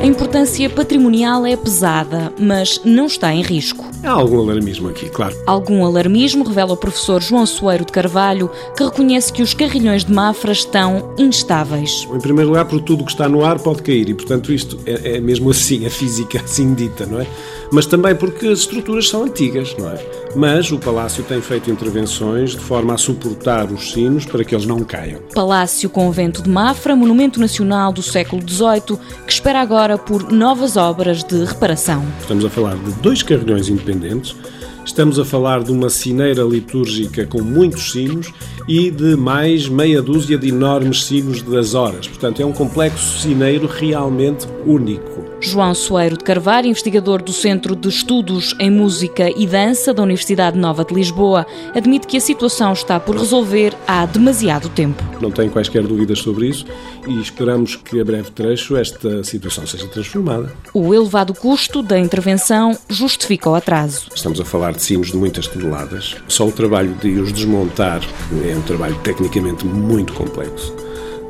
A importância patrimonial é pesada, mas não está em risco. Há algum alarmismo aqui, claro. Algum alarmismo revela o professor João Soeiro de Carvalho, que reconhece que os carrilhões de Mafra estão instáveis. Em primeiro lugar, por tudo que está no ar pode cair e, portanto, isto é, é mesmo assim, a física assim dita, não é? Mas também porque as estruturas são antigas, não é? Mas o Palácio tem feito intervenções de forma a suportar os sinos para que eles não caiam. Palácio Convento de Mafra, monumento nacional do século XVIII, que espera agora por novas obras de reparação. Estamos a falar de dois carrilhões independentes independentes Estamos a falar de uma cineira litúrgica com muitos sinos e de mais meia dúzia de enormes sinos das horas. Portanto, é um complexo cineiro realmente único. João Soeiro de Carvalho, investigador do Centro de Estudos em Música e Dança da Universidade Nova de Lisboa, admite que a situação está por resolver há demasiado tempo. Não tenho quaisquer dúvidas sobre isso e esperamos que a breve trecho esta situação seja transformada. O elevado custo da intervenção justifica o atraso. Estamos a falar de sinos de muitas toneladas. Só o trabalho de os desmontar é um trabalho tecnicamente muito complexo,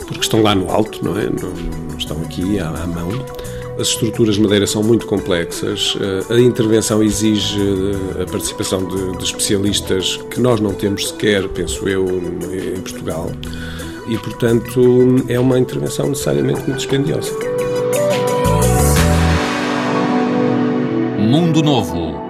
porque estão lá no alto, não é? Não, estão aqui à, à mão as estruturas de madeira são muito complexas, eh, a intervenção exige eh, a participação de, de especialistas que nós não temos sequer, penso eu, em Portugal, e portanto é uma intervenção necessariamente muito dispendiosa. Mundo Novo,